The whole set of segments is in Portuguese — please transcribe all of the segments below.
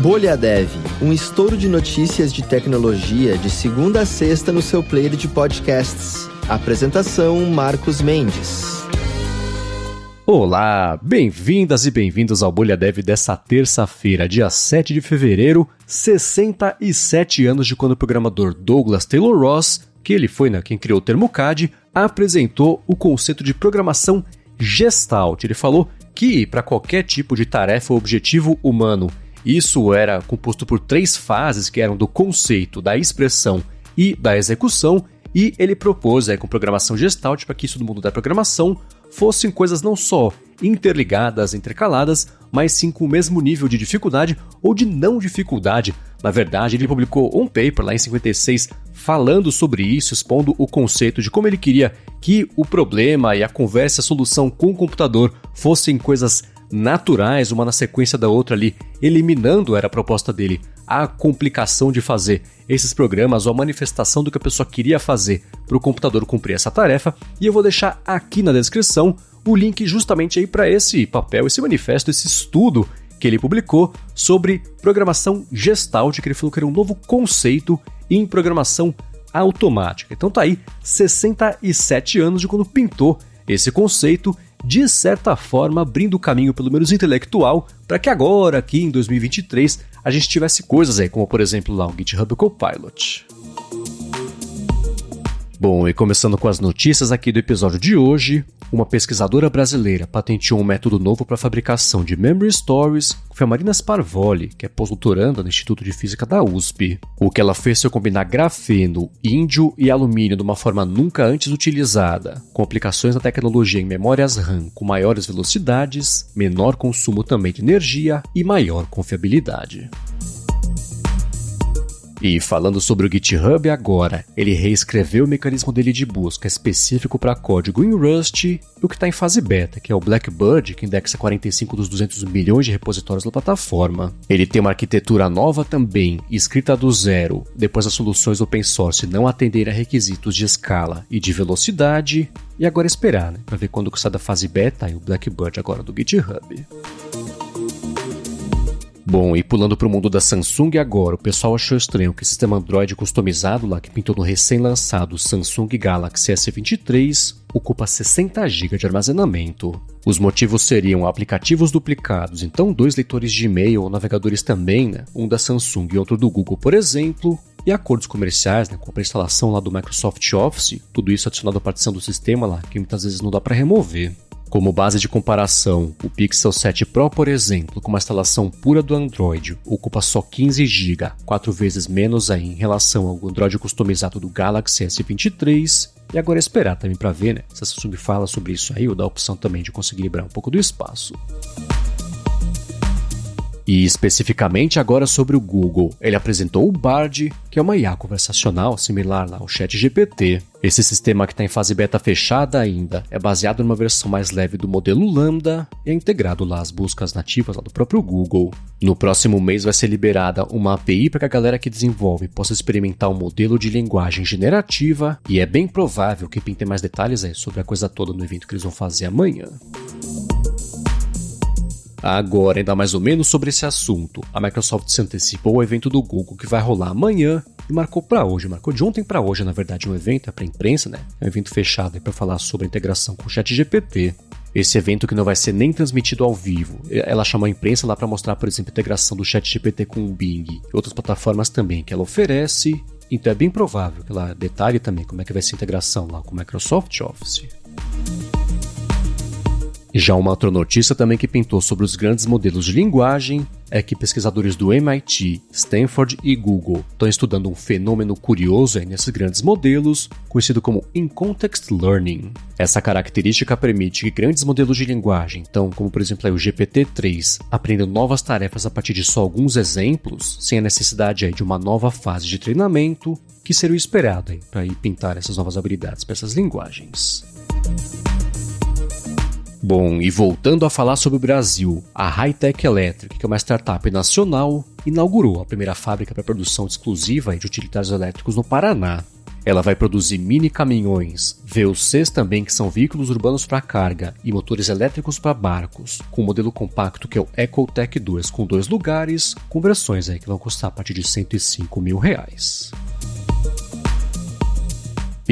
Bolha Dev, um estouro de notícias de tecnologia de segunda a sexta no seu player de podcasts. Apresentação Marcos Mendes. Olá, bem-vindas e bem-vindos ao Bolha Dev dessa terça-feira, dia 7 de fevereiro, 67 anos de quando o programador Douglas Taylor Ross, que ele foi né, quem criou o termo CAD, apresentou o conceito de programação Gestalt. Ele falou que para qualquer tipo de tarefa ou objetivo humano isso era composto por três fases que eram do conceito, da expressão e da execução, e ele propôs aí, com programação Gestalt para que isso do mundo da programação fossem coisas não só interligadas, intercaladas, mas sim com o mesmo nível de dificuldade ou de não dificuldade. Na verdade, ele publicou um paper lá em 56 falando sobre isso, expondo o conceito de como ele queria que o problema e a conversa, a solução com o computador fossem coisas naturais, uma na sequência da outra ali, eliminando, era a proposta dele, a complicação de fazer esses programas ou a manifestação do que a pessoa queria fazer para o computador cumprir essa tarefa. E eu vou deixar aqui na descrição o link justamente aí para esse papel, esse manifesto, esse estudo que ele publicou sobre programação Gestalt, que ele falou que era um novo conceito em programação automática. Então tá aí 67 anos de quando pintou esse conceito de certa forma abrindo o caminho, pelo menos intelectual, para que agora, aqui em 2023, a gente tivesse coisas aí, como por exemplo lá o GitHub Copilot. Bom, e começando com as notícias aqui do episódio de hoje, uma pesquisadora brasileira patenteou um método novo para fabricação de memory stories, foi a Marina Sparvoli, que é pós-doutoranda no Instituto de Física da USP. O que ela fez foi combinar grafeno, índio e alumínio de uma forma nunca antes utilizada, com aplicações da tecnologia em memórias RAM com maiores velocidades, menor consumo também de energia e maior confiabilidade. E falando sobre o GitHub agora, ele reescreveu o mecanismo dele de busca específico para código em Rust e o que está em fase beta, que é o Blackbird, que indexa 45 dos 200 milhões de repositórios da plataforma. Ele tem uma arquitetura nova também, escrita do zero, depois as soluções open source não atenderem a requisitos de escala e de velocidade, e agora esperar, né, para ver quando sai da fase beta e o Blackbird agora do GitHub. Bom, e pulando para o mundo da Samsung agora, o pessoal achou estranho que o sistema Android customizado lá que pintou no recém-lançado Samsung Galaxy S23 ocupa 60 GB de armazenamento. Os motivos seriam aplicativos duplicados, então dois leitores de e-mail ou navegadores também, né? um da Samsung e outro do Google, por exemplo, e acordos comerciais, né, com a instalação lá do Microsoft Office, tudo isso adicionado à partição do sistema lá, que muitas vezes não dá para remover. Como base de comparação, o Pixel 7 Pro, por exemplo, com uma instalação pura do Android, ocupa só 15 GB, quatro vezes menos aí em relação ao Android customizado do Galaxy S23. E agora é esperar também para ver, né? Se a Samsung fala sobre isso aí ou dá a opção também de conseguir liberar um pouco do espaço. E especificamente agora sobre o Google, ele apresentou o Bard, que é uma IA conversacional similar ao ChatGPT. Esse sistema que está em fase beta fechada ainda é baseado numa versão mais leve do modelo Lambda e é integrado lá às buscas nativas do próprio Google. No próximo mês vai ser liberada uma API para que a galera que desenvolve possa experimentar um modelo de linguagem generativa e é bem provável que pintem mais detalhes aí sobre a coisa toda no evento que eles vão fazer amanhã. Agora, ainda mais ou menos sobre esse assunto, a Microsoft se antecipou ao evento do Google que vai rolar amanhã e marcou para hoje, marcou de ontem para hoje, na verdade, um evento, é para imprensa, né? É um evento fechado para falar sobre a integração com o ChatGPT. Esse evento que não vai ser nem transmitido ao vivo. Ela chamou a imprensa lá para mostrar, por exemplo, a integração do ChatGPT com o Bing e outras plataformas também que ela oferece. Então é bem provável que ela detalhe também como é que vai ser a integração lá com o Microsoft Office. Já uma outra notícia também que pintou sobre os grandes modelos de linguagem é que pesquisadores do MIT, Stanford e Google estão estudando um fenômeno curioso nesses grandes modelos, conhecido como In-Context Learning. Essa característica permite que grandes modelos de linguagem, então como por exemplo o GPT-3, aprendam novas tarefas a partir de só alguns exemplos, sem a necessidade de uma nova fase de treinamento, que seria o esperado para pintar essas novas habilidades para essas linguagens. Bom, e voltando a falar sobre o Brasil, a Hightech Electric, que é uma startup nacional, inaugurou a primeira fábrica para produção exclusiva de utilitários elétricos no Paraná. Ela vai produzir mini caminhões, VUCs também, que são veículos urbanos para carga, e motores elétricos para barcos, com o modelo compacto que é o Ecotec 2, com dois lugares, com versões aí que vão custar a partir de 105 mil reais.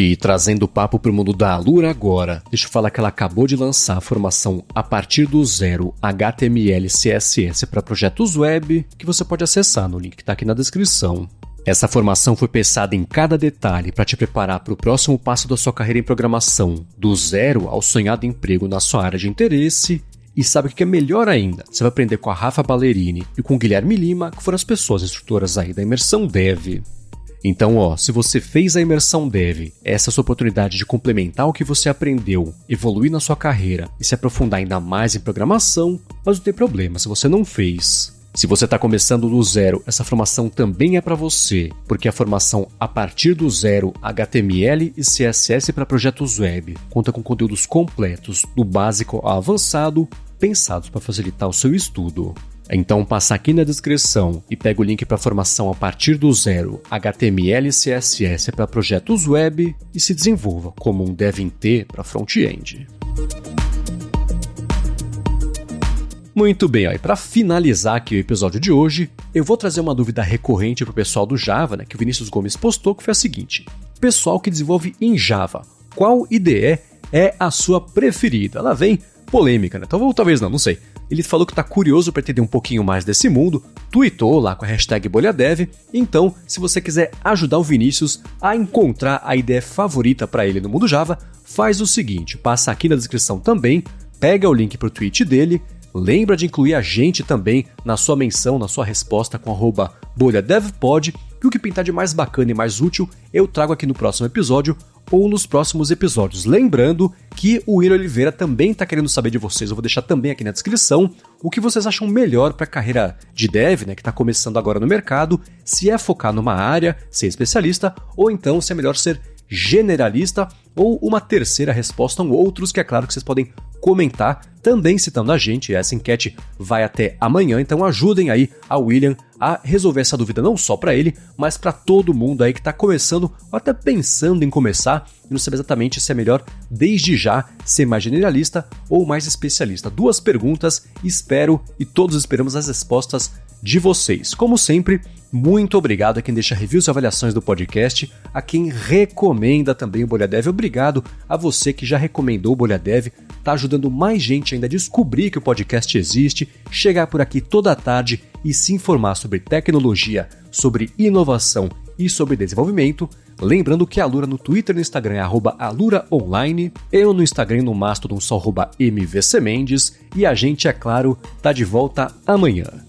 E trazendo o papo para o mundo da Alura agora, deixa eu falar que ela acabou de lançar a formação a partir do zero HTML CSS para projetos web, que você pode acessar no link que está aqui na descrição. Essa formação foi pensada em cada detalhe para te preparar para o próximo passo da sua carreira em programação, do zero ao sonhado emprego na sua área de interesse. E sabe o que é melhor ainda? Você vai aprender com a Rafa Ballerini e com o Guilherme Lima, que foram as pessoas instrutoras aí da imersão Dev. Então, ó, se você fez a imersão Dev, essa é a sua oportunidade de complementar o que você aprendeu, evoluir na sua carreira e se aprofundar ainda mais em programação, mas não tem problema se você não fez. Se você está começando do zero, essa formação também é para você, porque a formação a partir do zero HTML e CSS para projetos web conta com conteúdos completos, do básico ao avançado, pensados para facilitar o seu estudo. Então passa aqui na descrição e pega o link para formação a partir do zero HTML e CSS para projetos web e se desenvolva como um Dev T para front-end. Muito bem, e para finalizar aqui o episódio de hoje, eu vou trazer uma dúvida recorrente para o pessoal do Java, né, que o Vinícius Gomes postou, que foi a seguinte: Pessoal que desenvolve em Java, qual IDE é a sua preferida? Ela vem polêmica, né? Então, talvez não, não sei. Ele falou que está curioso para entender um pouquinho mais desse mundo, tweetou lá com a hashtag BolhaDev. Então, se você quiser ajudar o Vinícius a encontrar a ideia favorita para ele no mundo Java, faz o seguinte: passa aqui na descrição também, pega o link para o tweet dele Lembra de incluir a gente também na sua menção, na sua resposta com bolhadevpod, que o que pintar de mais bacana e mais útil eu trago aqui no próximo episódio ou nos próximos episódios. Lembrando que o Will Oliveira também está querendo saber de vocês, eu vou deixar também aqui na descrição o que vocês acham melhor para a carreira de dev, né, que está começando agora no mercado, se é focar numa área, ser especialista, ou então se é melhor ser generalista, ou uma terceira resposta ou outros, que é claro que vocês podem comentar, também citando a gente. Essa enquete vai até amanhã, então ajudem aí a William a resolver essa dúvida não só para ele, mas para todo mundo aí que está começando ou até pensando em começar e não sabe exatamente se é melhor desde já ser mais generalista ou mais especialista. Duas perguntas, espero e todos esperamos as respostas de vocês. Como sempre, muito obrigado a quem deixa reviews e avaliações do podcast, a quem recomenda também o Bolha Dev. Obrigado a você que já recomendou o Bolha Dev, tá ajudando mais gente ainda a descobrir que o podcast existe, chegar por aqui toda tarde e se informar sobre tecnologia, sobre inovação e sobre desenvolvimento. Lembrando que a Alura no Twitter e no Instagram é aluraonline, eu no Instagram no Mastodon sou mvcmendes e a gente, é claro, tá de volta amanhã.